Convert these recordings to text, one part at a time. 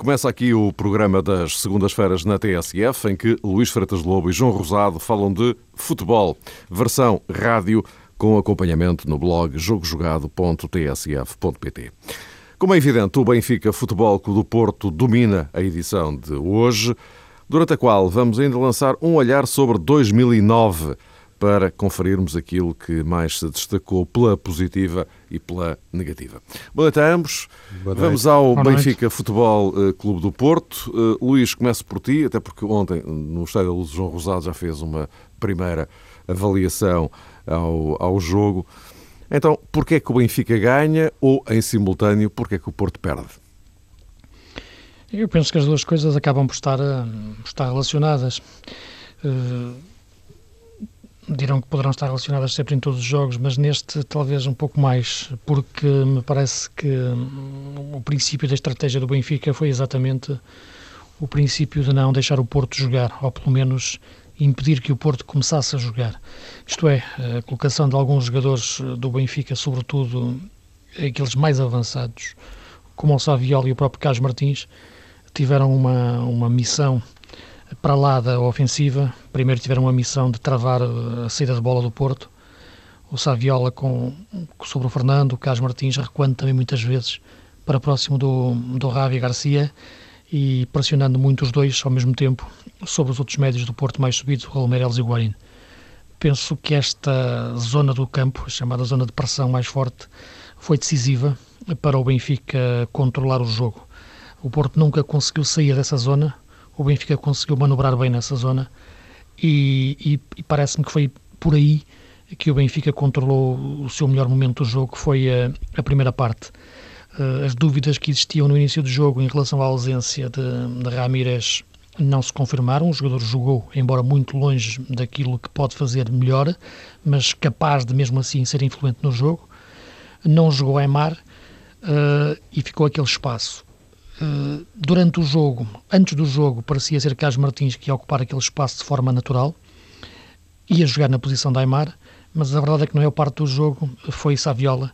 Começa aqui o programa das segundas-feiras na TSF, em que Luís Freitas Lobo e João Rosado falam de futebol, versão rádio, com acompanhamento no blog jogojogado.tsf.pt. Como é evidente, o Benfica Futebol Clube do Porto domina a edição de hoje, durante a qual vamos ainda lançar um olhar sobre 2009 para conferirmos aquilo que mais se destacou pela positiva e pela negativa. Boa noite a ambos. Vamos ao Boa Benfica noite. Futebol eh, Clube do Porto. Uh, Luís, começo por ti, até porque ontem no Estádio da Luz João Rosado já fez uma primeira avaliação ao, ao jogo. Então, porquê é que o Benfica ganha ou, em simultâneo, porquê é que o Porto perde? Eu penso que as duas coisas acabam por estar, eh, por estar relacionadas. Uh, dirão que poderão estar relacionadas sempre em todos os jogos, mas neste talvez um pouco mais, porque me parece que hum, o princípio da estratégia do Benfica foi exatamente o princípio de não deixar o Porto jogar, ou pelo menos impedir que o Porto começasse a jogar. Isto é, a colocação de alguns jogadores do Benfica, sobretudo aqueles mais avançados, como o Saviola e o próprio Carlos Martins, tiveram uma, uma missão para lá da ofensiva. Primeiro tiveram a missão de travar a saída de bola do Porto. O Saviola com, sobre o Fernando, o Carlos Martins recuando também muitas vezes para próximo do, do Ravi Garcia e pressionando muito os dois ao mesmo tempo sobre os outros médios do Porto mais subidos, o Meireles e o Guarin. Penso que esta zona do campo, chamada zona de pressão mais forte, foi decisiva para o Benfica controlar o jogo. O Porto nunca conseguiu sair dessa zona, o Benfica conseguiu manobrar bem nessa zona e, e, e parece-me que foi por aí que o Benfica controlou o seu melhor momento do jogo, que foi a, a primeira parte. Uh, as dúvidas que existiam no início do jogo em relação à ausência de, de Ramírez não se confirmaram. O jogador jogou, embora muito longe daquilo que pode fazer melhor, mas capaz de mesmo assim ser influente no jogo. Não jogou Aymar uh, e ficou aquele espaço. Eh, durante o jogo, antes do jogo, parecia ser Carlos Martins que ia ocupar aquele espaço de forma natural, ia jogar na posição da Aymar, mas a verdade é que na maior parte do jogo foi Saviola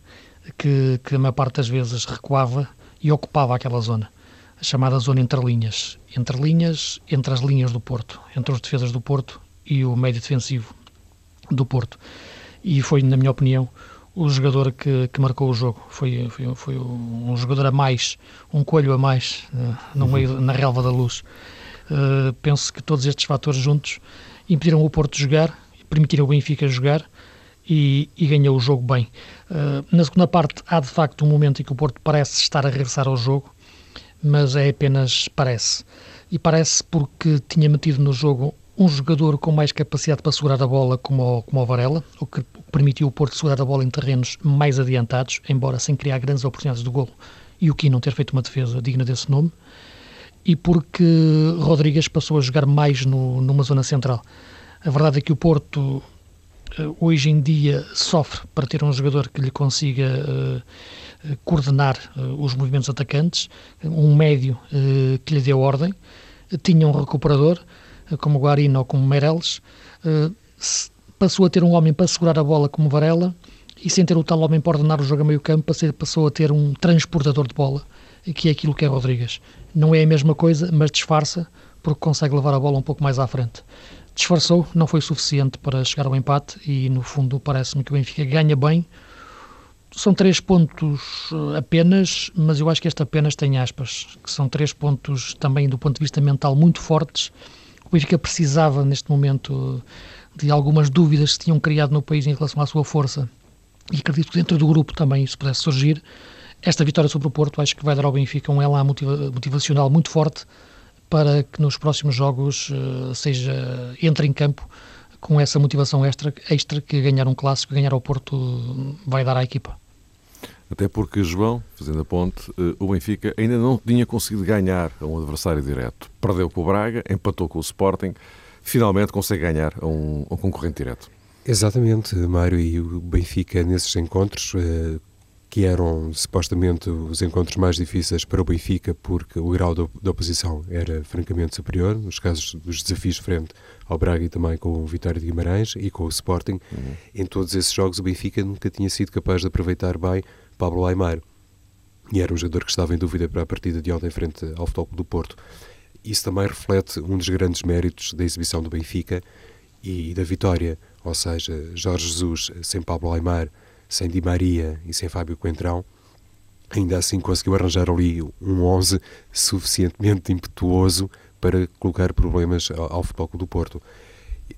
que, que a maior parte das vezes recuava e ocupava aquela zona, a chamada zona entre linhas. Entre linhas, entre as linhas do Porto, entre os defesas do Porto e o médio defensivo do Porto. E foi, na minha opinião, o jogador que, que marcou o jogo. Foi, foi, foi um jogador a mais, um coelho a mais uh, no meio, na relva da luz. Uh, penso que todos estes fatores juntos impediram o Porto jogar, permitiram o Benfica jogar e, e ganhou o jogo bem. Uh, na segunda parte, há de facto um momento em que o Porto parece estar a regressar ao jogo, mas é apenas parece. E parece porque tinha metido no jogo um jogador com mais capacidade para segurar a bola como o, como o Varela, o que permitiu o Porto segurar a bola em terrenos mais adiantados, embora sem criar grandes oportunidades de golo, e o Ki não ter feito uma defesa digna desse nome, e porque Rodrigues passou a jogar mais no, numa zona central. A verdade é que o Porto eh, hoje em dia sofre para ter um jogador que lhe consiga uh, coordenar uh, os movimentos atacantes, um médio uh, que lhe dê ordem, tinha um recuperador, como Guarino ou como Meireles, passou a ter um homem para segurar a bola como Varela e sem ter o tal homem para ordenar o jogo a meio campo, passou a ter um transportador de bola, que é aquilo que é Rodrigues. Não é a mesma coisa, mas disfarça porque consegue levar a bola um pouco mais à frente. Disfarçou, não foi suficiente para chegar ao empate e no fundo parece-me que o Benfica ganha bem. São três pontos eh, apenas, mas eu acho que este apenas tem aspas, que são três pontos também do ponto de vista mental muito fortes. O Benfica precisava neste momento de algumas dúvidas que se tinham criado no país em relação à sua força e acredito que dentro do grupo também isso pudesse surgir. Esta vitória sobre o Porto acho que vai dar ao Benfica um elan motiva motivacional muito forte para que nos próximos jogos uh, seja entre em campo com essa motivação extra, extra que ganhar um clássico, ganhar ao Porto vai dar à equipa. Até porque, João, fazendo a ponte, eh, o Benfica ainda não tinha conseguido ganhar a um adversário direto. Perdeu com o Braga, empatou com o Sporting finalmente consegue ganhar a um, um concorrente direto. Exatamente, Mário, e o Benfica nesses encontros, eh, que eram supostamente os encontros mais difíceis para o Benfica, porque o grau da oposição era francamente superior, nos casos dos desafios frente ao Braga e também com o Vitória de Guimarães e com o Sporting. Uhum. Em todos esses jogos, o Benfica nunca tinha sido capaz de aproveitar bem Pablo Aimar. e era um jogador que estava em dúvida para a partida de ontem frente ao Futebol do Porto. Isso também reflete um dos grandes méritos da exibição do Benfica e da vitória, ou seja, Jorge Jesus sem Pablo Aimar, sem Di Maria e sem Fábio Coentrão, ainda assim conseguiu arranjar ali um 11 suficientemente impetuoso para colocar problemas ao, Futebol do Porto.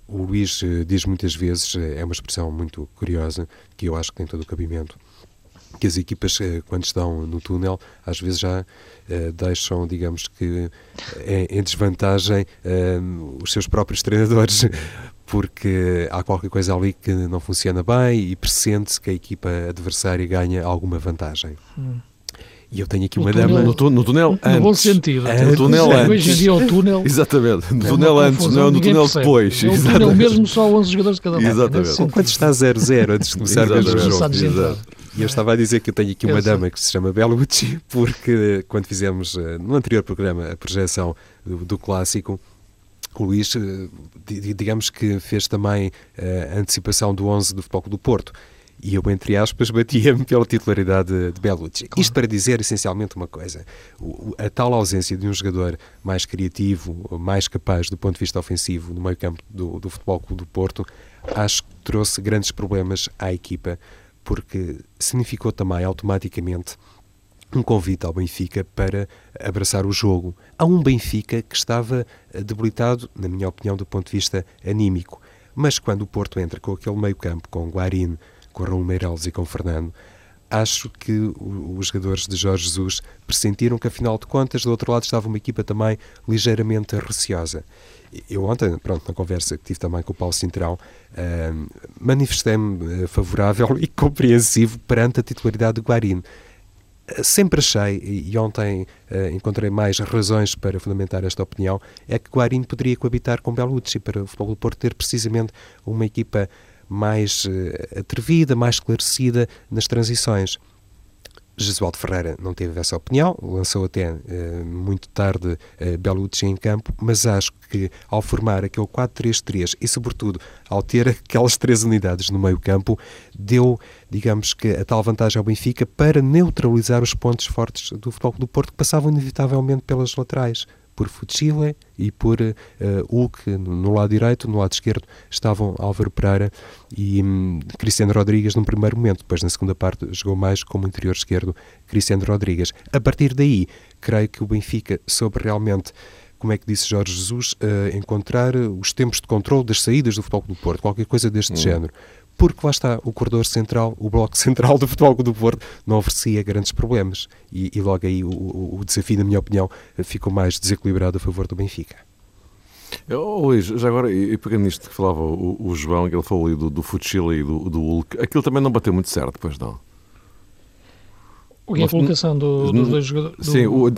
O Luís eh, diz muitas vezes, eh, é uma expressão muito curiosa, que eu acho que tem todo o cabimento, que as equipas, eh, quando estão no túnel, às vezes já deixam, digamos que, em, desvantagem os seus próprios treinadores, porque há qualquer coisa ali que não funciona bem e pressente-se que a equipa adversária ganha alguma vantagem. Hum. E eu tenho aqui uma dama. No, túnel, no túnel antes. No bom sentido. No túnel antes. Hoje em dia o túnel. Exatamente. No é túnel antes, não é no túnel percebe. depois. É o túnel mesmo só 11 jogadores de cada lado. Exatamente. Enquanto está 0-0 antes de começar o jogo. E eu estava a dizer que eu tenho aqui uma dama que se chama Bellucci, porque quando fizemos eh, no anterior programa a projeção do, do clássico, o Luís, eh, digamos que fez também eh, a antecipação do 11 do Futebol do Porto e eu, entre aspas, batia-me pela titularidade de Bellucci. Claro. Isto para dizer essencialmente uma coisa: a tal ausência de um jogador mais criativo, mais capaz do ponto de vista ofensivo no meio-campo do, do Futebol Clube do Porto, acho que trouxe grandes problemas à equipa, porque significou também automaticamente um convite ao Benfica para abraçar o jogo. Há um Benfica que estava debilitado, na minha opinião, do ponto de vista anímico. Mas quando o Porto entra com aquele meio-campo, com Guarini, com Raul Meireles e com Fernando, acho que os jogadores de Jorge Jesus pressentiram que, afinal de contas, do outro lado estava uma equipa também ligeiramente receosa. Eu ontem, pronto, na conversa que tive também com o Paulo Cintrão, uh, manifestei-me uh, favorável e compreensivo perante a titularidade de Guarini. Uh, sempre achei, e ontem uh, encontrei mais razões para fundamentar esta opinião, é que Guarini poderia coabitar com Belucci para o Futebol do Porto ter precisamente uma equipa mais uh, atrevida, mais esclarecida nas transições. Jesualdo Ferreira não teve essa opinião, lançou até uh, muito tarde uh, Belucci em campo, mas acho que ao formar aquele 4-3-3 e, sobretudo, ao ter aquelas três unidades no meio-campo, deu, digamos que, a tal vantagem ao Benfica para neutralizar os pontos fortes do Futebol do Porto que passavam inevitavelmente pelas laterais por Fuchile e por uh, Hulk no lado direito, no lado esquerdo estavam Álvaro Pereira e um, Cristiano Rodrigues no primeiro momento, depois na segunda parte jogou mais como interior esquerdo Cristiano Rodrigues. A partir daí, creio que o Benfica soube realmente como é que disse Jorge Jesus, uh, encontrar os tempos de controle das saídas do Futebol do Porto, qualquer coisa deste hum. género porque lá está, o corredor central, o bloco central do Futebol do Porto não oferecia grandes problemas e, e logo aí o, o, desafio, na minha opinião, ficou mais desequilibrado a favor do Benfica. Oh, Luís, já agora, e pegando nisto que falava o, o João, que ele falou ali do, do e do, do Hulk, aquilo também não bateu muito certo, pois não? E a colocação do, dos dois jogadores? Sim, o,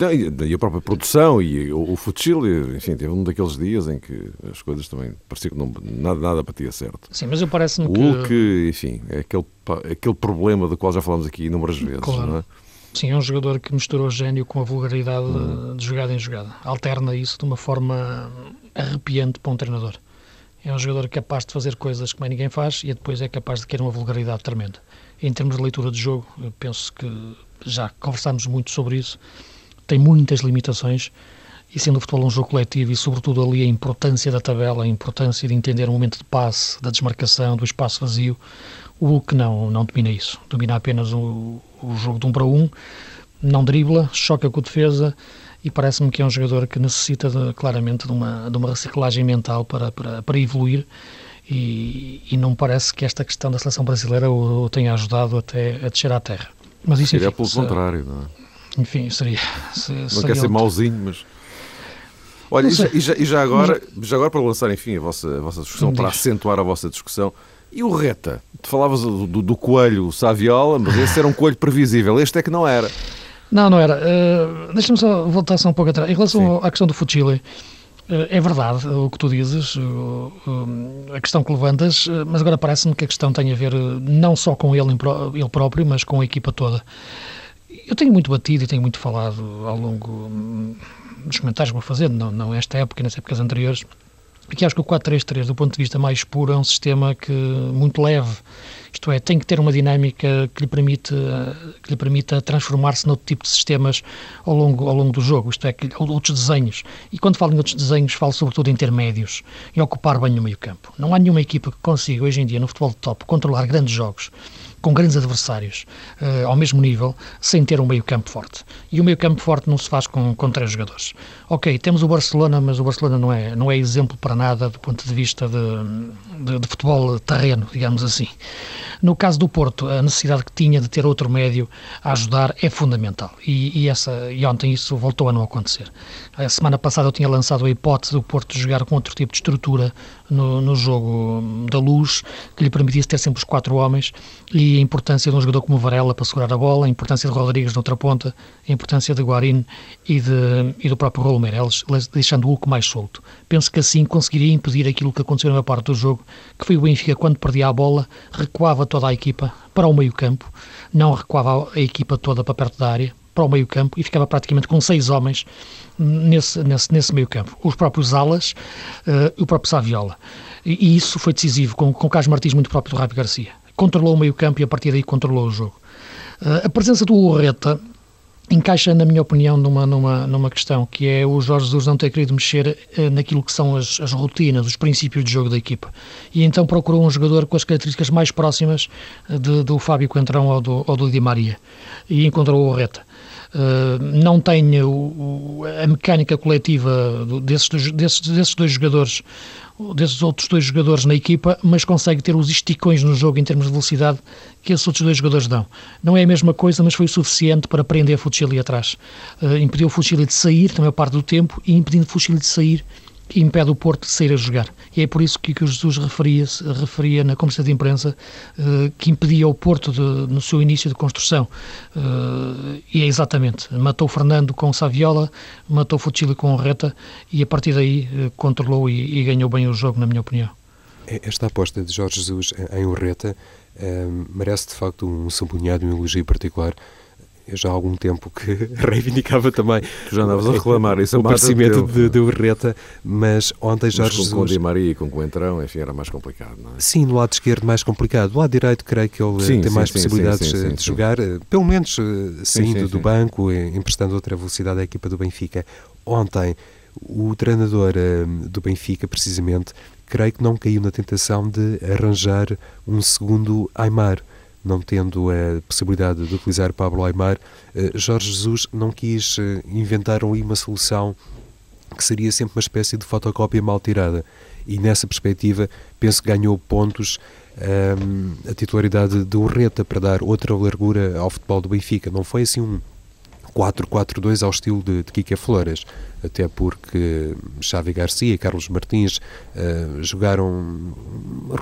e a própria produção e o, o futsal, enfim, teve um daqueles dias em que as coisas também parecia que não, nada, nada batia certo. Sim, mas eu parece-me que... O que, enfim, é aquele, aquele problema do qual já falamos aqui inúmeras vezes, claro. não é? Sim, é um jogador que misturou gênio com a vulgaridade hum. de jogada em jogada. Alterna isso de uma forma arrepiante para um treinador. É um jogador capaz de fazer coisas que mais ninguém faz e depois é capaz de querer uma vulgaridade tremenda. Em termos de leitura de jogo, eu penso que já conversámos muito sobre isso, tem muitas limitações e sendo o futebol um jogo coletivo e sobretudo ali a importância da tabela, a importância de entender o momento de passe, da desmarcação, do espaço vazio, o Hulk não, não domina isso. Domina apenas o, o jogo de um para um, não dribla, choca com a defesa e parece-me que é um jogador que necessita de, claramente de uma, de uma reciclagem mental para, para, para evoluir e, e não parece que esta questão da seleção brasileira o, o tenha ajudado até a descer à terra. Mas isso seria pelo se, contrário, não é? Enfim, seria. Se, não seria quer ser mauzinho, mas. Olha, e já, e já, e já, agora, mas... já agora para lançar, enfim, a vossa, a vossa discussão, para acentuar a vossa discussão, e o Reta? Tu falavas do, do, do coelho Saviola, mas esse era um coelho previsível, este é que não era. Não, não era. Uh, Deixa-me só voltar só um pouco atrás. Em relação à questão do Fuchile, é verdade o que tu dizes, a questão que levantas, mas agora parece-me que a questão tem a ver não só com ele, ele próprio, mas com a equipa toda. Eu tenho muito batido e tenho muito falado ao longo hum, dos comentários que vou fazendo, não, não esta época, nas épocas anteriores, que acho que o 4-3-3, do ponto de vista mais puro, é um sistema que muito leve Isto é, tem que ter uma dinâmica que lhe permite, que lhe permita transformar-se noutro tipo de sistemas ao longo, ao longo do jogo, isto é, outros desenhos. E quando falo em outros desenhos, falo sobretudo em intermédios, em ocupar bem o meio campo. Não há nenhuma equipa que consiga, hoje em dia, no futebol de top, controlar grandes jogos com grandes adversários uh, ao mesmo nível, sem ter um meio-campo forte. E o meio-campo forte não se faz com, com três jogadores. Ok, temos o Barcelona, mas o Barcelona não é, não é exemplo para nada do ponto de vista de, de, de futebol terreno, digamos assim. No caso do Porto, a necessidade que tinha de ter outro médio a ajudar é fundamental. E, e, essa, e ontem isso voltou a não acontecer. A semana passada eu tinha lançado a hipótese do Porto jogar com outro tipo de estrutura no, no jogo da luz, que lhe permitisse ter sempre os quatro homens, e a importância de um jogador como Varela para segurar a bola, a importância de Rodrigues na outra ponta, a importância de Guarin e, de, e do próprio Raul Meireles, deixando o Hulk mais solto. Penso que assim conseguiria impedir aquilo que aconteceu na parte do jogo, que foi o Benfica, quando perdia a bola, recuava toda a equipa para o meio-campo, não recuava a equipa toda para perto da área, para o meio-campo e ficava praticamente com seis homens nesse, nesse, nesse meio-campo. Os próprios alas uh, e o próprio Saviola. E, e, isso foi decisivo, com, com o Carlos Martins muito próprio do Rádio Garcia. Controlou o meio-campo e a partir daí controlou o jogo. Uh, a presença do Urreta encaixa, na minha opinião, numa, numa, numa questão, que é o Jorge Jesus não ter querido mexer eh, naquilo que são as, as, rotinas, os princípios de jogo da equipa. E então procurou um jogador com as características mais próximas de, do Fábio Coentrão ou do, ou do Di Maria. E encontrou o Reta. Uh, não tem o, a mecânica coletiva desses, desses, desses dois jogadores desses outros dois jogadores na equipa, mas consegue ter os esticões no jogo em termos de velocidade que esses outros dois jogadores dão. Não é a mesma coisa, mas foi o suficiente para prender Fuchili atrás. Uh, impediu o Fuchili de sair, também a parte do tempo, e impedindo o Fuchili de sair, impede o Porto de sair a jogar. E é por isso que, que o Jesus referia, referia na conversa de imprensa uh, que impedia o Porto de, no seu início de construção. Uh, e é exatamente. Matou Fernando com Saviola, matou Fuchili com Reta e a partir daí uh, controlou e, e, ganhou bem o jogo, na minha opinião. Esta aposta de Jorge Jesus em Urreta merece de facto um sublinhado, um elogio particular eu já há algum tempo que reivindicava também tu já andavas a reclamar isso o aparecimento de, de Urreta, mas ontem já mas com, Jesus... com o Di Maria e com o Entrão, enfim, era mais complicado, não é? Sim, no lado esquerdo mais complicado. Do lado direito creio que ele sim, tem sim, mais sim, possibilidades de jogar, eh, pelo menos eh, saindo do banco, emprestando outra velocidade à equipa do Benfica. Ontem, o treinador eh, do Benfica, precisamente, creio que não caiu na tentação de arranjar um segundo Aymar não tendo a possibilidade de utilizar Pablo Aymar, eh, Jorge Jesus não quis eh, inventar ali uma solução que seria sempre uma espécie de fotocópia mal tirada. E nessa perspectiva, penso que ganhou pontos um, ehm, a titularidade de Urreta para dar outra largura ao futebol do Benfica. Não foi assim um 4-4-2 ao estilo de, de Kike Flores, até porque Xavi Garcia e Carlos Martins uh, jogaram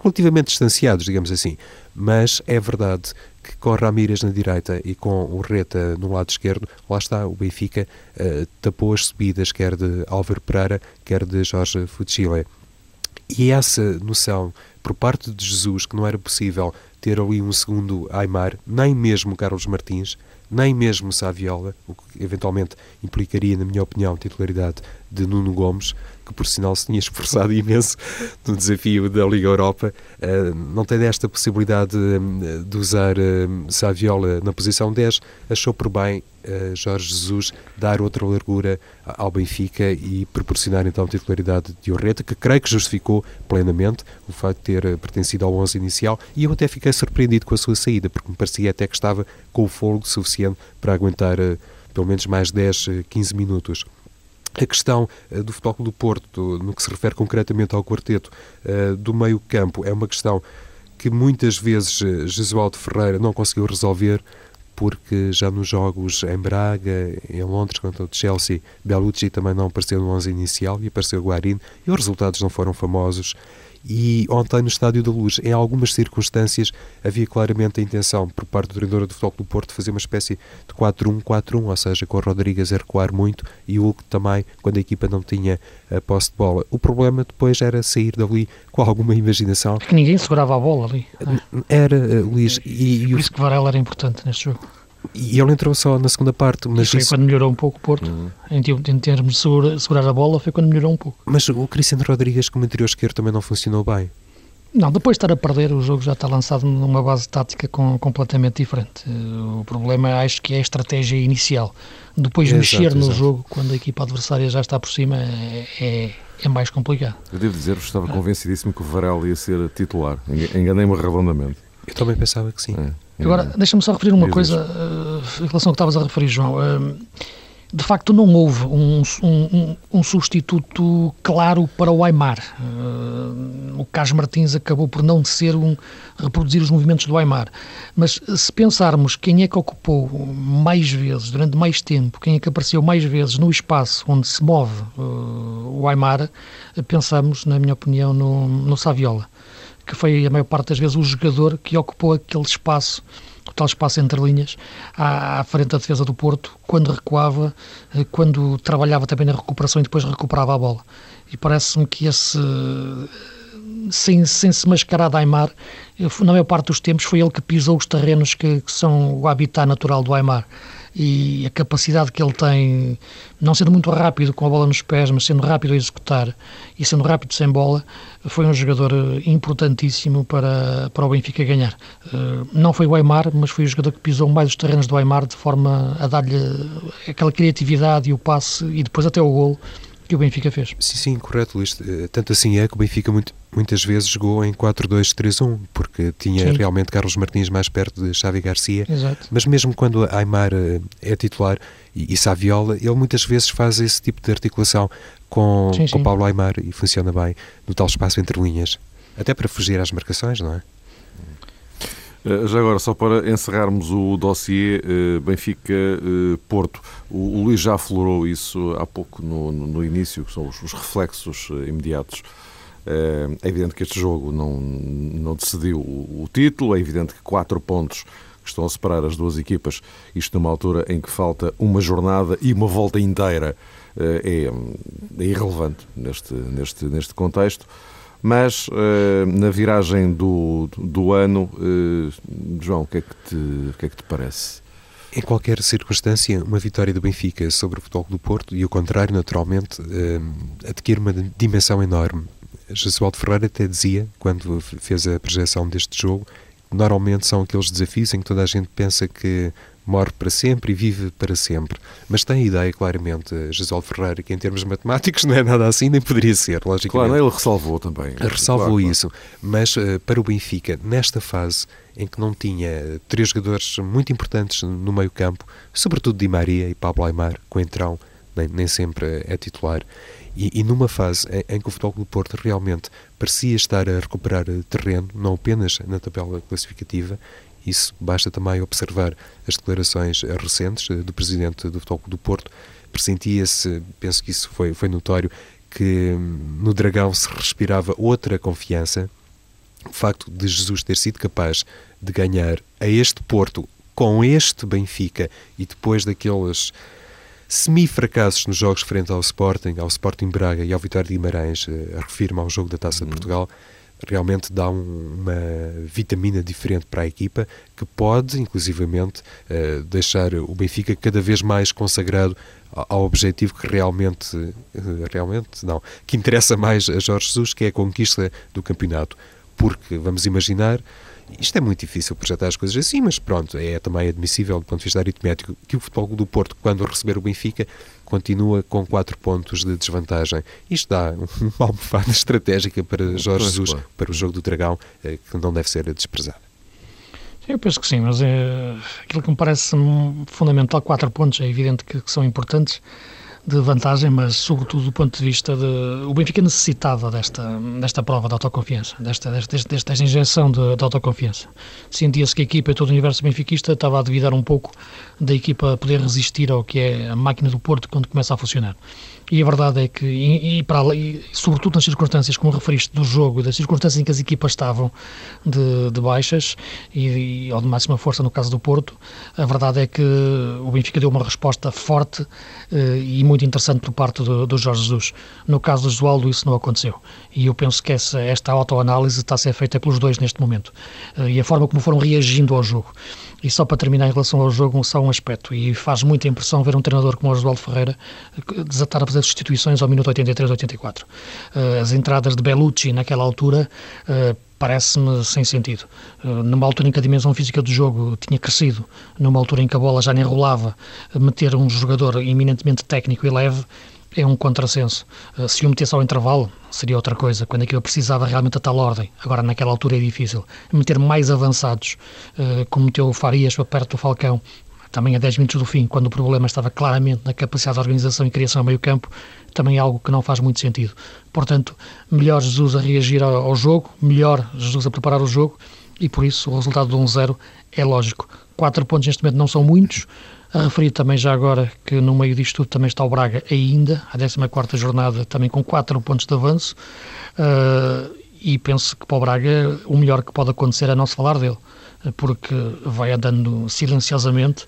relativamente distanciados, digamos assim. Mas é verdade que com Ramírez na direita e com o Reta no lado esquerdo, lá está, o Benfica uh, tapou as subidas, quer de Álvaro Pereira, quer de Jorge Fuchile. E essa noção, por parte de Jesus, que não era possível ter ali um segundo Aymar, nem mesmo Carlos Martins, nem mesmo Saviola, o que eventualmente implicaria, na minha opinião, titularidade de Nuno Gomes, que por sinal se tinha esforçado imenso no desafio da Liga Europa, uh, não tem esta possibilidade de, de usar uh, Saviola na posição 10, achou por bem Jorge Jesus dar outra largura ao Benfica e proporcionar então a titularidade de Orreta, que creio que justificou plenamente o facto de ter pertencido ao 11 inicial. E eu até fiquei surpreendido com a sua saída, porque me parecia até que estava com o fogo suficiente para aguentar pelo menos mais 10, 15 minutos. A questão uh, do Futebol do Porto, no que se refere concretamente ao quarteto uh, do meio campo, é uma questão que muitas vezes uh, Jesualdo Ferreira não conseguiu resolver porque já nos jogos em Braga, em Londres contra o Chelsea, Bellucci também não apareceu no 11 inicial e apareceu Guarin e os resultados não foram famosos e ontem no Estádio da Luz, em algumas circunstâncias, havia claramente a intenção por parte do treinador do Futebol do Porto de fazer uma espécie de 4-1-4-1, ou seja, com o Rodrigues a recuar muito e o Hulk também, quando a equipa não tinha a posse de bola. O problema depois era sair dali com alguma imaginação. Que ninguém segurava a bola ali. Era, eh, Luís. E, e por isso que Varela era importante neste jogo. E ele entrou só na segunda parte. Mas e foi isso... quando melhorou um pouco o Porto. Uhum. Em, em, termos de segurar a bola, foi quando melhorou um pouco. Mas o Cristiano Rodrigues, como interior esquerdo, também não funcionou bem. Não, depois de estar a perder, o jogo já está lançado numa base tática com, completamente diferente. O problema, acho que é a estratégia inicial. Depois exato, mexer no exato. jogo, quando a equipa adversária já está por cima, é, é, é mais complicado. Eu devo dizer-vos, estava convencidíssimo que o Varela ia ser titular. Enganei-me redondamente. Eu também pensava que sim. É, Agora, deixa-me só referir uma coisa uh, em relação ao que estavas a referir, João. Uh, de facto não houve um, um, um, substituto claro para o Aymar. Uh, o Carlos Martins acabou por não ser um reproduzir os movimentos do Aymar. Mas se pensarmos quem é que ocupou mais vezes, durante mais tempo, quem é que apareceu mais vezes no espaço onde se move uh, o Aymar, pensamos, na minha opinião, no, no Saviola, que foi a maior parte das vezes o jogador que ocupou aquele espaço o tal espaço entre linhas, à, à, frente da defesa do Porto, quando recuava, eh, quando trabalhava também na recuperação e depois recuperava a bola. E parece-me que esse, sem, sem se mascarar de Aymar, na maior parte dos tempos foi ele que pisou os terrenos que, que são o habitat natural do Aymar e a capacidade que ele tem, não sendo muito rápido com a bola nos pés, mas sendo rápido a executar e sendo rápido sem bola, foi um jogador eh, importantíssimo para, para o Benfica ganhar. Eh, não foi o Aymar, mas foi o jogador que pisou mais os terrenos do Aymar de forma a dar-lhe aquela criatividade e o passe e depois até o golo que o Benfica fez. Sim, sim, correto, Luís. Eh, tanto assim é que o Benfica muito, muitas vezes jogou em 4-2-3-1, porque tinha sim. realmente Carlos Martins mais perto de Xavi Garcia. Exato. Mas mesmo quando Aymar eh, é titular e, e Saviola, ele muitas vezes faz esse tipo de articulação com, sim, com Paulo Aymar e funciona bem no tal espaço entre linhas. Até para fugir às marcações, não é? Eh, já agora, só para encerrarmos o dossiê eh, Benfica-Porto, o Luís já aflorou isso há pouco no, no início, que são os, os reflexos eh, imediatos. É evidente que este jogo não, não decidiu o título, é evidente que quatro pontos que estão a separar as duas equipas, isto numa altura em que falta uma jornada e uma volta inteira, é, é irrelevante neste, neste, neste contexto. Mas uh, na viragem do, do ano, uh, João, o que, é que te, o que é que te parece? Em qualquer circunstância, uma vitória do Benfica sobre o Futebol do Porto e o contrário, naturalmente, uh, adquire uma dimensão enorme. Jesualdo Ferreira até dizia, quando fez a projeção deste jogo, normalmente são aqueles desafios em que toda a gente pensa que morre para sempre e vive para sempre. Mas tem a ideia, claramente, Gisele Ferreira, que em termos matemáticos não é nada assim, nem poderia ser, logicamente. Claro, ele ressalvou também. Ressalvou claro, isso. Claro. Mas uh, para o Benfica, nesta fase em que não tinha três jogadores muito importantes no meio campo, sobretudo Di Maria e Pablo Aymar, Coentrão, nem, nem sempre é titular, e, e, numa fase em, em que o Futebol do Porto realmente parecia estar a recuperar terreno, não apenas na tabela classificativa, isso basta também observar as declarações recentes do presidente do Futebol do Porto. Pressentia-se, penso que isso foi, foi notório, que no Dragão se respirava outra confiança. O facto de Jesus ter sido capaz de ganhar a este Porto com este Benfica e depois daqueles semi-fracassos nos jogos frente ao Sporting, ao Sporting Braga e ao Vitória de Guimarães, eh, refirma ao jogo da Taça uhum. de Portugal, realmente dá um, uma vitamina diferente para a equipa que pode, inclusivamente, uh, deixar o Benfica cada vez mais consagrado ao objetivo que realmente, uh, realmente não, que interessa mais a Jorge Jesus, que é a conquista do campeonato. Porque, vamos imaginar, isto é muito difícil projetar as coisas assim, mas pronto, é também admissível do ponto de vista aritmético que o Futebol do Porto, quando receber o Benfica, continua com 4 pontos de desvantagem. Isto dá uma almofada estratégica para Jorge Jesus, para o jogo do Dragão, eh, que não deve ser desprezada. Eu penso que sim, mas é, aquilo que me parece fundamental, quatro pontos, é evidente que, que são importantes, de vantagem, mas sobretudo do ponto de vista de. O Benfica necessitava desta, desta prova de autoconfiança, desta, desta, desta injeção de, de autoconfiança. Sentia-se que a equipa e todo o universo benfiquista estava a duvidar um pouco da equipa poder resistir ao que é a máquina do Porto quando começa a funcionar. E a verdade é que, e, e para, e, sobretudo nas circunstâncias, como referiste, do jogo, das circunstâncias em que as equipas estavam de, de baixas e, e, ou de máxima força no caso do Porto, a verdade é que o Benfica deu uma resposta forte eh, e muito interessante por parte do, do Jorge Jesus. No caso do Joaldo, isso não aconteceu. E eu penso que essa, esta autoanálise está a ser feita pelos dois neste momento. Eh, e a forma como foram reagindo ao jogo. E só para terminar em relação ao jogo, só um aspecto, e faz muita impressão ver um treinador como o Oswaldo Ferreira eh, desatar a fazer substituições ao minuto 83, 84. Eh, as entradas de Bellucci naquela altura eh, parece-me sem sentido. Numa altura em que a dimensão física do jogo tinha crescido, numa altura em que a bola já nem rolava, meter um jogador eminentemente técnico e leve é um contrassenso. Se o metesse ao intervalo, seria outra coisa, quando aquilo precisava realmente a tal ordem. Agora, naquela altura é difícil. Meter mais avançados, como meteu o Farias para perto do Falcão, também a 10 minutos do fim, quando o problema estava claramente na capacidade de organização e criação a meio campo, também é algo que não faz muito sentido. Portanto, melhor Jesus a reagir ao jogo, melhor Jesus a preparar o jogo e por isso o resultado de 1-0 é lógico. Quatro pontos neste momento não são muitos. A referir também já agora que no meio disto tudo também está o Braga ainda, a 14ª jornada também com quatro pontos de avanço uh, e penso que para o Braga o melhor que pode acontecer é não se falar dele porque vai andando silenciosamente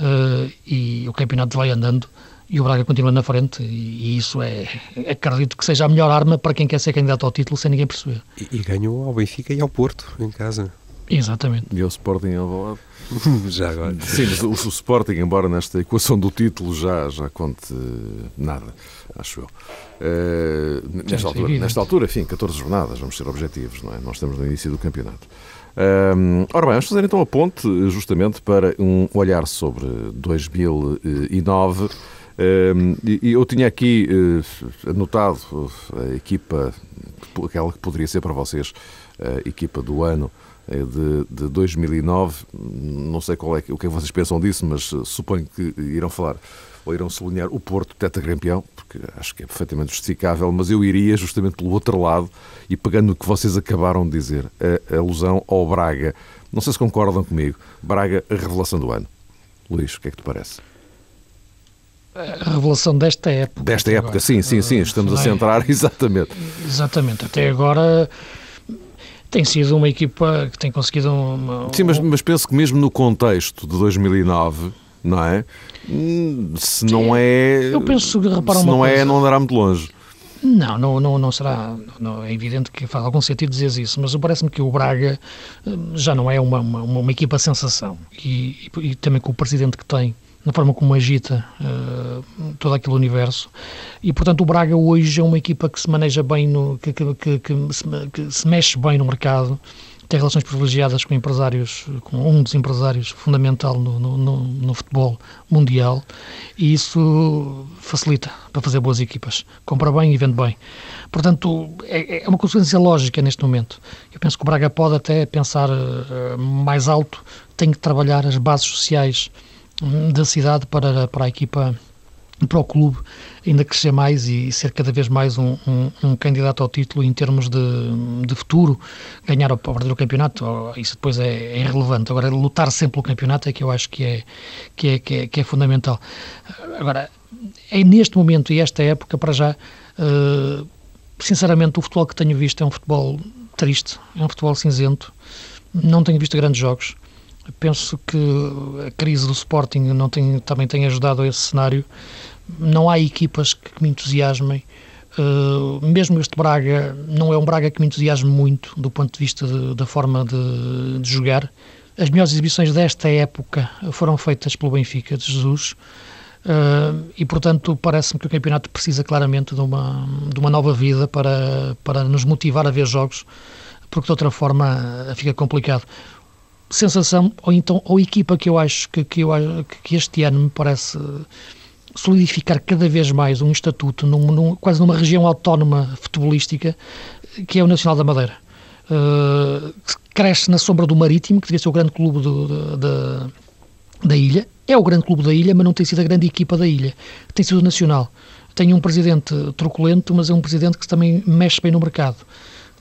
uh, e o campeonato vai andando e o Braga continua na frente e, e, isso é, acredito que seja a melhor arma para quem quer ser candidato ao título sem ninguém perceber. E, e ganhou ao Benfica e ao Porto em casa. Exatamente. E ao Sporting ao lado. já agora. Sim, mas o, o, Sporting, embora nesta equação do título já, já conte nada, acho eu. Uh, nesta, altura, nesta altura, enfim, 14 jornadas, vamos ser objetivos, não é? Nós estamos no início do campeonato. Um, ora bem, vamos fazer então a ponte justamente para um olhar sobre 2009. Um, e eu tinha aqui uh, anotado a equipa, aquela que poderia ser para vocês a equipa do ano eh, de, de 2009. Não sei qual é, o que é que vocês pensam disso, mas suponho que irão falar ou irão sublinhar o Porto tetracampeão, porque acho que é perfeitamente justificável, mas eu iria justamente pelo outro lado e pegando no que vocês acabaram de dizer, a alusão ao Braga. Não sei se concordam comigo. Braga, a revelação do ano. Luís, o que é que te parece? A revelação desta época. Desta época, agora. sim, sim, sim. Estamos a centrar, exatamente. Exatamente. Até agora tem sido uma equipa que tem conseguido uma, Sim, mas, mas penso que mesmo no contexto de 2009 não é? Se não é. Eu penso que repara Se não é, coisa. é, não andará muito longe. Não, não, não, não será. Não, é evidente que faz algum sentido dizer isso, mas parece-me que o Braga hum, já não é uma, uma, uma equipa sensação. E, e, e, também com o presidente que tem, na forma como agita uh, todo aquele universo. E, portanto, o Braga hoje é uma equipa que se maneja bem, no, que, que, que, que se, que se mexe bem no mercado tem relações privilegiadas com empresários, com um dos empresários fundamental no, no, no, futebol mundial e isso facilita para fazer boas equipas. Compra bem e vende bem. Portanto, é, é uma consequência lógica neste momento. Eu penso que o Braga pode até pensar uh, mais alto, tem que trabalhar as bases sociais um, da cidade para, para a equipa para o clube ainda crescer mais e ser cada vez mais um, um, um candidato ao título em termos de, de futuro, ganhar o campeonato, isso depois é, é, irrelevante. Agora, lutar sempre pelo campeonato é que eu acho que é, que é, que é, que é fundamental. Agora, é neste momento e esta época, para já, uh, sinceramente, o futebol que tenho visto é um futebol triste, é um futebol cinzento, não tenho visto grandes jogos. Penso que a crise do Sporting não tem, também tem ajudado a esse cenário não há equipas que, me entusiasmem. Uh, mesmo este Braga não é um Braga que me entusiasme muito do ponto de vista de, da forma de, de, jogar. As melhores exibições desta época foram feitas pelo Benfica de Jesus uh, e, portanto, parece-me que o campeonato precisa claramente de uma, de uma nova vida para, para nos motivar a ver jogos, porque de outra forma fica complicado. Sensação, ou então, ou equipa que eu acho que, que, eu, que este ano me parece solidificar cada vez mais um estatuto, num, num, quase numa região autónoma futebolística, que é o Nacional da Madeira. Uh, cresce na sombra do Marítimo, que devia ser o grande clube do, da, da ilha. É o grande clube da ilha, mas não tem sido a grande equipa da ilha. Tem sido o Nacional. Tem um presidente truculento, mas é um presidente que também mexe bem no mercado.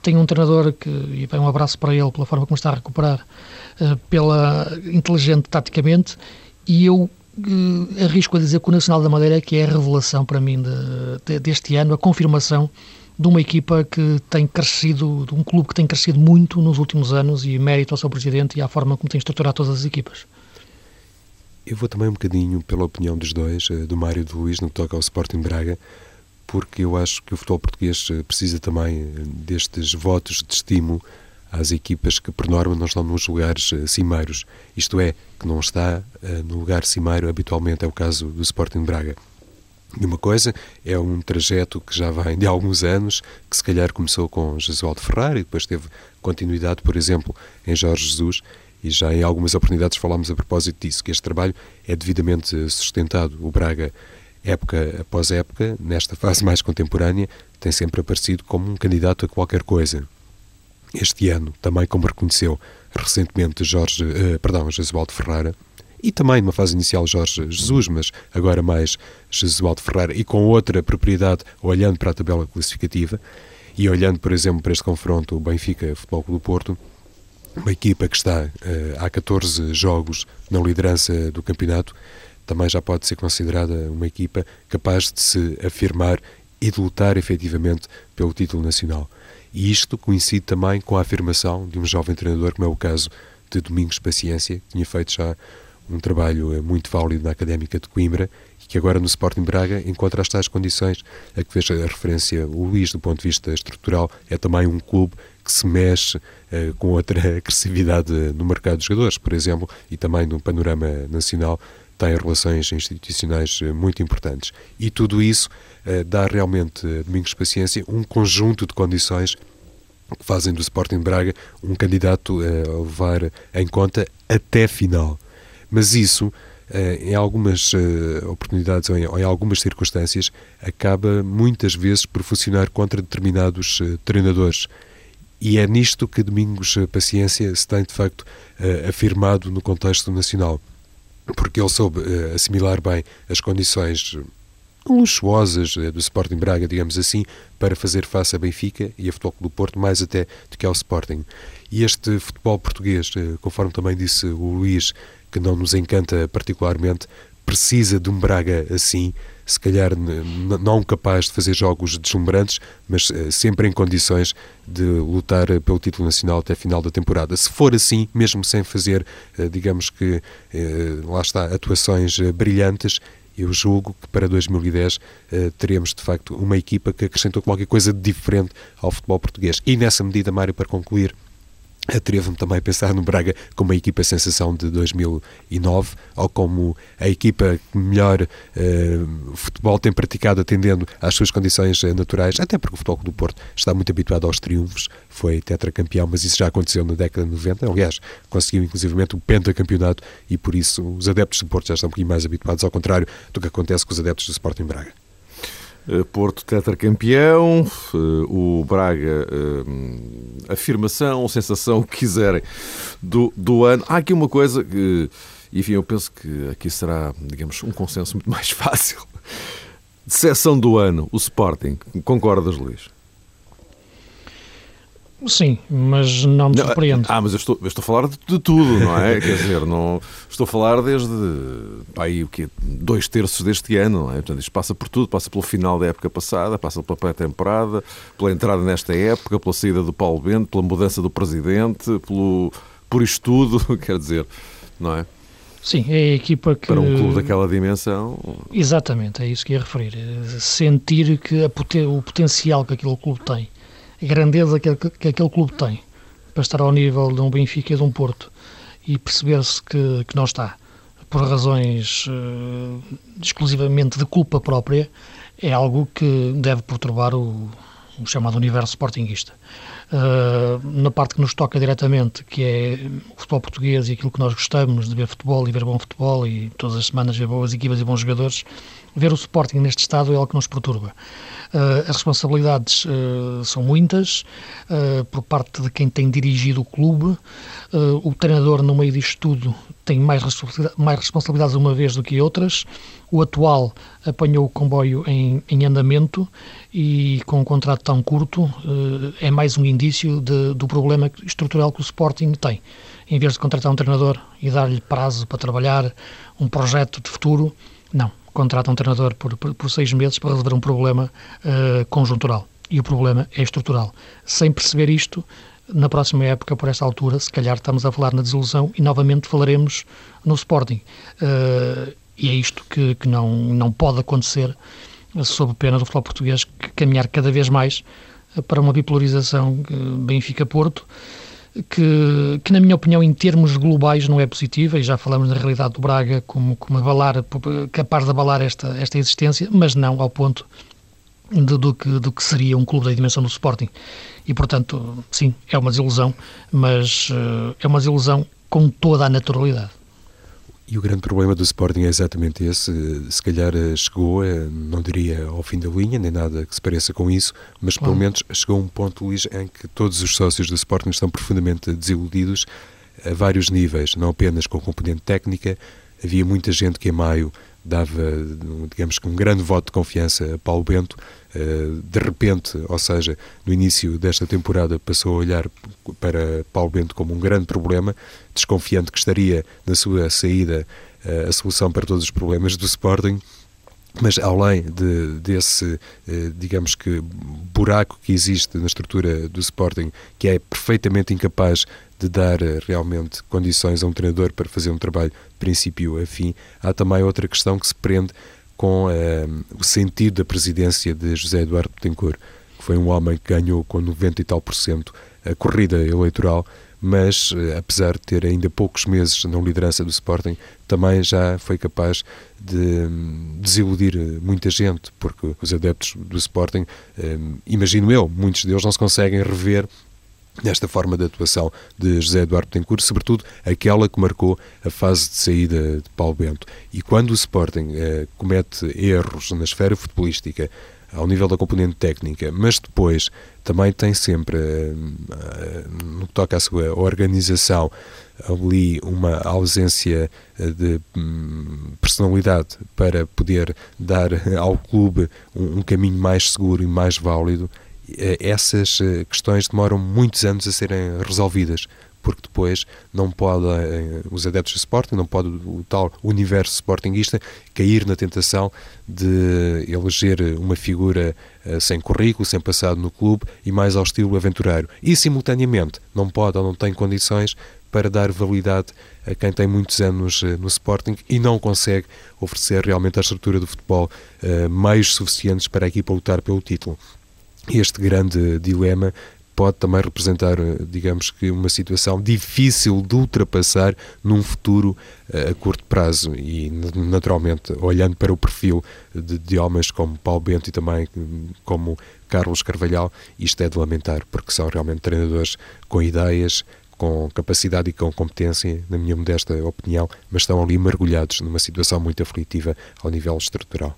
Tem um treinador que, e vai um abraço para ele pela forma como está a recuperar, uh, pela inteligente taticamente, e eu arrisco a dizer que o Nacional da Madeira é que é a revelação para mim de, de, deste ano, a confirmação de uma equipa que tem crescido, de um clube que tem crescido muito nos últimos anos e mérito ao seu presidente e à forma como tem estruturado todas as equipas. Eu vou também um bocadinho pela opinião dos dois, eh, do Mário e do Luís, no que toca ao Sporting Braga, porque eu acho que o futebol português eh, precisa também destes votos de estímulo às equipas que, por norma, não estão nos lugares uh, cimeiros. Isto é, que não está uh, no lugar cimeiro habitualmente, é o caso do Sporting Braga. de uma coisa. É um trajeto que já vem de alguns anos, que se calhar começou com Jesualdo Ferrari e depois teve continuidade, por exemplo, em Jorge Jesus. E já em algumas oportunidades falámos a propósito disso, que este trabalho é devidamente sustentado. O Braga, época após época, nesta fase mais contemporânea, tem sempre aparecido como um candidato a qualquer coisa. Este ano, também como reconheceu recentemente Jorge, uh, perdão, Jesualdo Ferrara, e também numa fase inicial Jorge Jesus, mas agora mais Jesualdo Ferreira e com outra propriedade olhando para a tabela classificativa e olhando, por exemplo, para este confronto o Benfica Futebol Clube do Porto, uma equipa que está uh, há 14 jogos na liderança do campeonato, também já pode ser considerada uma equipa capaz de se afirmar e de lutar efetivamente pelo título nacional. E isto coincide também com a afirmação de um jovem treinador, como é o caso de Domingos Paciência, que tinha feito já um trabalho eh, muito válido na Académica de Coimbra e que agora no Sporting Braga encontra as tais condições a que fez a referência o Luís do ponto de vista estrutural. É também um clube que se mexe uh, com outra agressividade no mercado de jogadores, por exemplo, e também no panorama nacional tem relações institucionais eh, muito importantes. E tudo isso uh, dá realmente a Domingos Paciência um conjunto de condições que fazem do Sporting Braga um candidato a levar em conta até final. Mas isso, eh, em algumas eh, oportunidades ou em algumas circunstâncias, acaba muitas vezes por funcionar contra determinados eh, treinadores. E é nisto que Domingos Paciência se tem, de facto, afirmado no contexto nacional. Porque ele soube assimilar bem as condições luxuosas do Sporting Braga, digamos assim, para fazer face a Benfica e a Futebol do Porto, mais até do que ao Sporting. E este futebol português, conforme também disse o Luís, que não nos encanta particularmente, precisa de um Braga assim, se calhar não capaz de fazer jogos deslumbrantes, mas uh, sempre em condições de lutar pelo título nacional até a final da temporada. Se for assim, mesmo sem fazer, uh, digamos que, lá está, atuações brilhantes, eu julgo que para 2010 teremos de facto uma equipa que acrescentou qualquer coisa de diferente ao futebol português. E nessa medida, Mário, para concluir, Atrevo-me também a pensar no Braga como a equipa sensação de 2009 ou como a equipa que melhor uh, futebol tem praticado atendendo às suas condições uh, naturais, até porque o Futebol do Porto está muito habituado aos triunfos, foi tetracampeão, mas isso já aconteceu na década de 90, aliás, conseguiu inclusivamente o pentacampeonato e por isso os adeptos do Porto já estão um pouquinho mais habituados, ao contrário do que acontece com os adeptos do Sporting Braga. Eh, Porto tetracampeão, eh, o Braga, eh, afirmação, sensação, o que quiserem, do, do ano. Há aqui uma coisa que, enfim, eu penso que aqui será, digamos, um consenso muito mais fácil. Decepção do ano, o Sporting. Concordas, Luís? Sim, mas não me surpreende. Ah, mas eu estou, eu estou a falar de, de tudo, não é? Quer dizer, não, estou a falar desde pá, aí, o quê? dois terços deste ano, não é? Portanto, isto passa por tudo, passa pelo final da época passada, passa pela pré-temporada, pela entrada nesta época, pela saída do Paulo Bento, pela mudança do presidente, pelo, por isto tudo, quer dizer, não é? Sim, é a equipa que. Para um clube daquela dimensão. Exatamente, é isso que ia referir. Sentir que poten... o potencial que aquele clube tem grandeza que, que, aquele clube tem para estar ao nível de um Benfica e de um Porto e perceber-se que, que não está por razões uh, exclusivamente de culpa própria é algo que deve perturbar o, o chamado universo sportinguista. Uh, na parte que nos toca diretamente, que é o futebol português e aquilo que nós gostamos de ver futebol e ver bom futebol e todas as semanas ver boas equipas e bons jogadores, ver o Sporting neste estado é algo que nos perturba. Uh, as responsabilidades uh, são muitas uh, por parte de quem tem dirigido o clube. o treinador, no meio disto tudo, tem mais, mais responsabilidades uma vez do que outras. O atual apanhou o comboio em, em andamento e, com um contrato tão curto, é mais um indício de, do problema estrutural que o Sporting tem. Em vez de contratar um treinador e dar-lhe prazo para trabalhar um projeto de futuro, não contrata um treinador por, por, por seis meses para resolver um problema uh, conjuntural. E o problema é estrutural. Sem perceber isto, na próxima época, por esta altura, se calhar estamos a falar na desilusão e novamente falaremos no Sporting. Uh, e é isto que, que não, não pode acontecer sob pena do futebol português caminhar cada vez mais para uma bipolarização Benfica-Porto, que, que, na minha opinião, em termos globais, não é positiva, e já falamos na realidade do Braga como, como abalar, capaz de abalar esta, esta existência, mas não ao ponto de, do, que, do que seria um clube da dimensão do Sporting. E, portanto, sim, é uma desilusão, mas uh, é uma desilusão com toda a naturalidade. E o grande problema do Sporting é exatamente esse. Se calhar eh, chegou, eh, não diria ao fim da linha, nem nada que se pareça com isso, mas pelo menos chegou a um ponto, Luís, em que todos os sócios do Sporting estão profundamente desiludidos a vários níveis, não apenas com a componente técnica. Havia muita gente que em maio dava, digamos que, um grande voto de confiança a Paulo Bento. Eh, de repente, ou seja, no início desta temporada, passou a olhar para Paulo Bento como um grande problema, desconfiante que estaria na sua saída eh, a solução para todos os problemas do Sporting. Mas além de, desse, eh, digamos que, buraco que existe na estrutura do Sporting, que é perfeitamente incapaz de dar realmente condições a um treinador para fazer um trabalho de princípio a fim, há também outra questão que se prende com uh, o sentido da presidência de José Eduardo Betancourt, que foi um homem que ganhou com 90 e tal por cento a corrida eleitoral, mas uh, apesar de ter ainda poucos meses na liderança do Sporting, também já foi capaz de um, desiludir muita gente, porque os adeptos do Sporting, um, imagino eu, muitos deles não se conseguem rever nesta forma de atuação de José Eduardo Tencourt, sobretudo aquela que marcou a fase de saída de Paulo Bento. E quando o Sporting eh, comete erros na esfera futebolística, ao nível da componente técnica, mas depois também tem sempre, eh, no que toca à sua organização, ali uma ausência eh, de hum, personalidade para poder dar ao clube um, caminho mais seguro e mais válido, eh, essas eh, questões demoram muitos anos a serem resolvidas, porque depois não podem eh, os adeptos do Sporting, não pode o tal universo sportinguista cair na tentação de eleger uma figura sem currículo, sem passado no clube e mais ao estilo aventureiro. E, simultaneamente, não pode ou não tem condições para dar validade a quem tem muitos anos no Sporting e não consegue oferecer realmente à estrutura do futebol meios suficientes para a equipa lutar pelo título este grande dilema pode também representar, digamos que, uma situação difícil de ultrapassar num futuro eh, a curto prazo. E, naturalmente, olhando para o perfil de, de homens como Paulo Bento e também como Carlos Carvalhal, isto é de lamentar, porque são realmente treinadores com ideias, com capacidade e com competência, na minha modesta opinião, mas estão ali mergulhados numa situação muito aflitiva ao nível estrutural.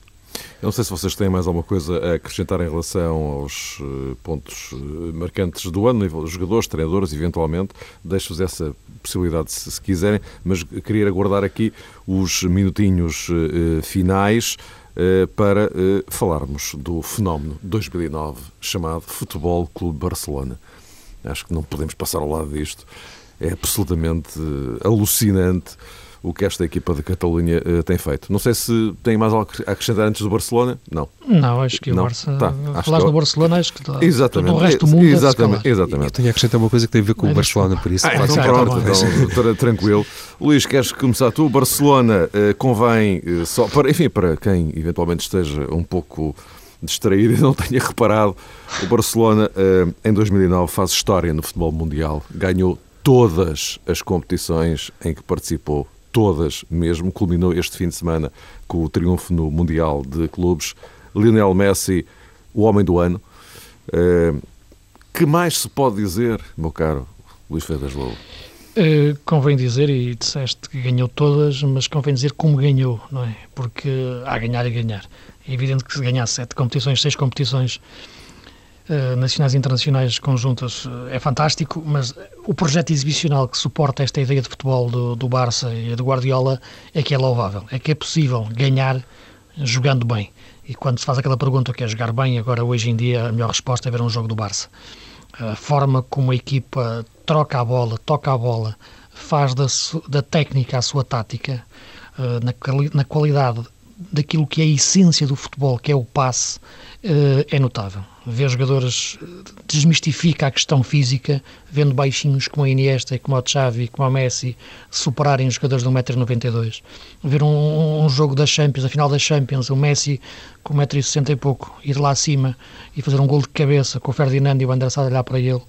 Eu não sei se vocês têm mais alguma coisa a acrescentar em relação aos eh, pontos eh, marcantes do ano, jogadores, treinadores, eventualmente. Deixo-vos essa possibilidade se, se, quiserem, mas queria aguardar aqui os minutinhos uh, finais para falarmos do fenómeno 2009 chamado Futebol Clube Barcelona. Acho que não podemos passar ao lado disto. É absolutamente alucinante o que esta equipa de Catalunha uh, tem feito. Não sei se tem mais algo a acrescentar antes do Barcelona. Não. Não, acho que o Barça. Tá, Falaste do Barcelona, acho que está. Exatamente. o resto do mundo. Exatamente. exatamente. Eu tenho a acrescentar uma coisa que tem a ver com é, o Barcelona, por isso. Ah, então, pronto, então, tranquilo. Luís, queres começar tu? O Barcelona uh, convém uh, só. Para, enfim, para quem eventualmente esteja um pouco distraído e não tenha reparado, o Barcelona em 2009 faz história no futebol mundial. Ganhou todas as competições em que participou todas mesmo. Culminou este fim de semana com o triunfo no Mundial de Clubes. Lionel Messi, o homem do ano. Uh, que mais se pode dizer, meu caro Luís Freitas Lobo? Uh, convém dizer, e disseste que ganhou todas, mas convém dizer como ganhou, não é? Porque há ganhar e ganhar. É evidente que se ganhar sete competições, seis competições eh, nacionais e internacionais conjuntas eh, é fantástico, mas o projeto exibicional que suporta esta ideia de futebol do, do Barça e do Guardiola é que é louvável, é que é possível ganhar jogando bem. E quando se faz aquela pergunta o que é jogar bem, agora hoje em dia a melhor resposta é ver um jogo do Barça. A forma como a equipa troca a bola, toca a bola, faz da, da técnica a sua tática, eh, na, na qualidade daquilo que é a essência do futebol, que é o passe, é notável. Ver jogadores desmistifica a questão física, vendo baixinhos como a Iniesta, como o Xavi, como o Messi superarem os jogadores de 1,92m. Ver um, um, jogo da Champions, a final da Champions, o Messi com 1,60m e pouco, ir lá acima e fazer um gol de cabeça com o Ferdinando e o André Sá olhar para ele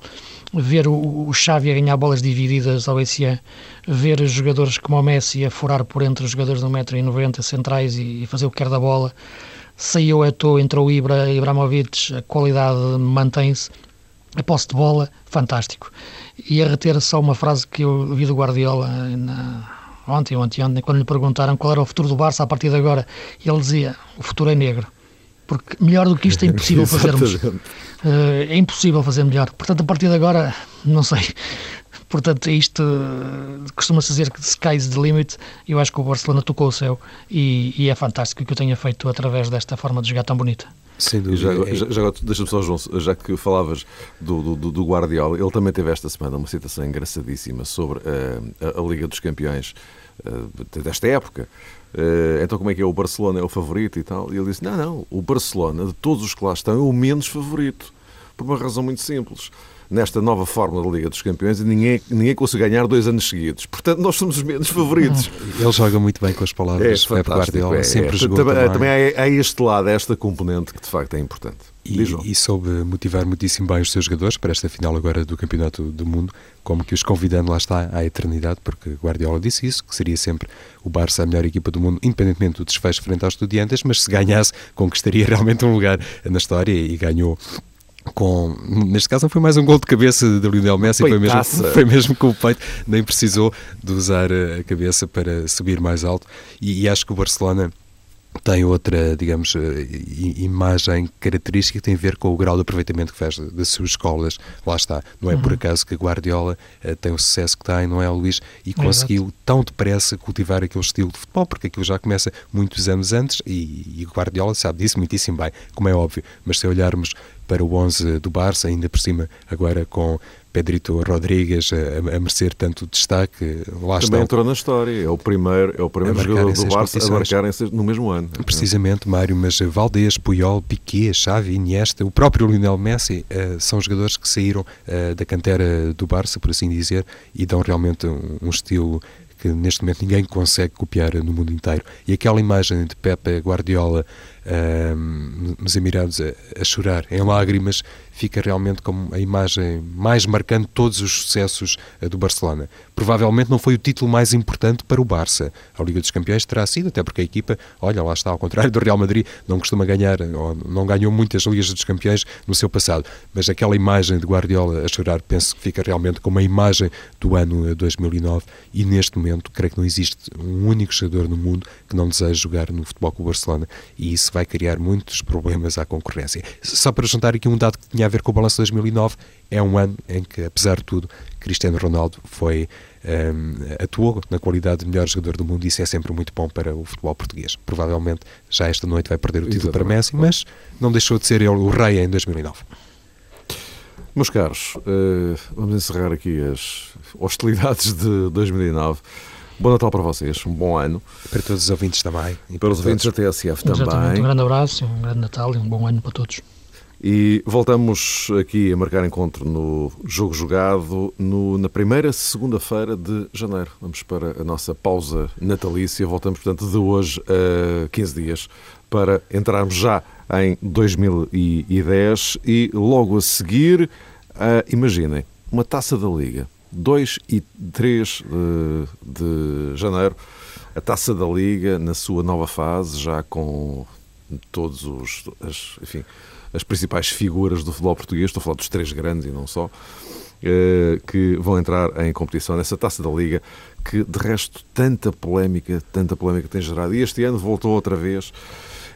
ver o, o Xavi a ganhar bolas divididas ao ECA, ver jogadores como o Messi a furar por entre os jogadores de 1,90m centrais e, e fazer o que quer da bola. Saiu Eto'o, entrou o Ibra, Ibrahimovic, a qualidade mantém-se. A posse de bola, fantástico. E a reter só uma frase que eu vi do Guardiola na, ontem ou anteontem, quando lhe perguntaram qual era o futuro do Barça a partir de agora, ele dizia: o futuro é negro porque melhor do que isto é impossível fazermos. Uh, é impossível fazer melhor. Portanto, a partir de agora, não sei. Portanto, isto uh, costuma-se dizer que sky's the limit. Eu acho que o Barcelona tocou o céu e, e é fantástico o que eu tenha feito através desta forma de jogar tão bonita. Sem dúvida. Já, já, já deixa-me só, João, já que falavas do, do, do, Guardiola, ele também teve esta semana uma citação engraçadíssima sobre uh, a, a, Liga dos Campeões uh, desta época. Uh, então como é que é? O Barcelona é o favorito e tal? E ele disse: Não, não, o Barcelona, de todos os que lá estão, é o menos favorito. Por uma razão muito simples. Nesta nova forma da Liga dos Campeões, ninguém, ninguém consegue ganhar dois anos seguidos. Portanto, nós somos os menos favoritos. Ele joga muito bem com as palavras. É, Guardiola é, sempre é. jogou também. Também, também há, há este lado, esta componente que de facto é importante. E, e, soube motivar muitíssimo bem os seus jogadores para esta final agora do Campeonato do Mundo, como que os convidando lá está à eternidade, porque Guardiola disse isso, que seria sempre o Barça a melhor equipa do mundo, independentemente do desfecho frente aos estudiantes, mas se ganhasse, conquistaria realmente um lugar na história e ganhou com, neste caso não foi mais um gol de cabeça de Lionel Messi, foi mesmo, foi mesmo com o peito, nem precisou de usar a cabeça para subir mais alto e, e acho que o Barcelona tem outra, digamos, eh, imagem característica que tem a ver com o grau de aproveitamento que faz das suas escolas. Lá está. Não é uhum. por acaso que Guardiola uh, tem o sucesso que tem, não é, Luís? E é conseguiu Exato. tão depressa cultivar aquele estilo de futebol, porque aquilo já começa muitos anos antes e, e Guardiola sabe disso muitíssimo bem, como é óbvio. Mas se olharmos para o 11 do Barça, ainda por cima, agora com Pedrito Rodrigues a, a merecer tanto destaque. Lá Também estão. entrou na história, é o primeiro, é o primeiro jogador do Barça a marcarem no mesmo ano. Precisamente, Mário, mas Valdez, Puyol, Piquet, Xavi, Iniesta, o próprio Lionel Messi uh, são jogadores que saíram uh, da cantera do Barça, por assim dizer, e dão realmente um, um estilo que neste momento ninguém consegue copiar no mundo inteiro. E aquela imagem de Pepe Guardiola uh, nos Emirados a, a, chorar em lágrimas fica realmente como a imagem mais marcante de todos os sucessos uh, do Barcelona. Provavelmente não foi o título mais importante para o Barça. A Liga dos Campeões terá sido, até porque a equipa, olha, lá está, ao contrário do Real Madrid, não costuma ganhar, ou não ganhou muitas Ligas dos Campeões no seu passado. Mas aquela imagem de Guardiola a chorar, penso que fica realmente como a imagem do ano 2009 e neste momento creio que não existe um único jogador no mundo que não deseje jogar no Futebol com o Barcelona e isso vai criar muitos problemas à concorrência. Só para juntar aqui um dado que tinha a ver com o balanço de 2009, é um ano em que, apesar de tudo, Cristiano Ronaldo foi um, atuou na qualidade de melhor jogador do mundo e isso é sempre muito bom para o futebol português. Provavelmente já esta noite vai perder o título Exatamente. para Messi, mas não deixou de ser ele o rei em 2009. Meus caros, uh, vamos encerrar aqui as hostilidades de 2009. Bom Natal para vocês, um bom ano. Para todos os ouvintes também. E para os ouvintes da TSF também. Um grande abraço, um grande Natal e um bom ano para todos. E voltamos aqui a marcar encontro no Jogo Jogado no, na primeira segunda-feira de janeiro. Vamos para a nossa pausa natalícia. Voltamos, portanto, de hoje a 15 dias para entrarmos já em 2010 e logo a seguir, imaginem, uma taça da Liga 2 e 3 de, de janeiro, a Taça da Liga na sua nova fase, já com todos os as, enfim, as principais figuras do futebol português, estou a falar dos três grandes e não só, eh, que vão entrar em competição nessa Taça da Liga, que de resto tanta polémica, tanta polémica tem gerado. E este ano voltou outra vez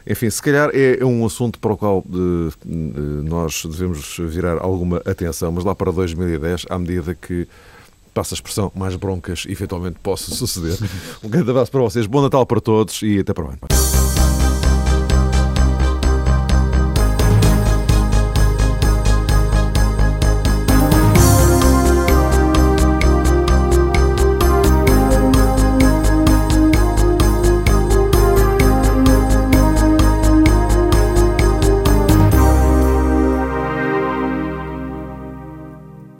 enfim, se calhar é, é um assunto para o qual de, de, nós devemos virar alguma atenção, mas lá para 2010, à medida que passa a expressão, mais broncas eventualmente possam suceder. Um grande abraço para vocês, bom Natal para todos e até para o ano.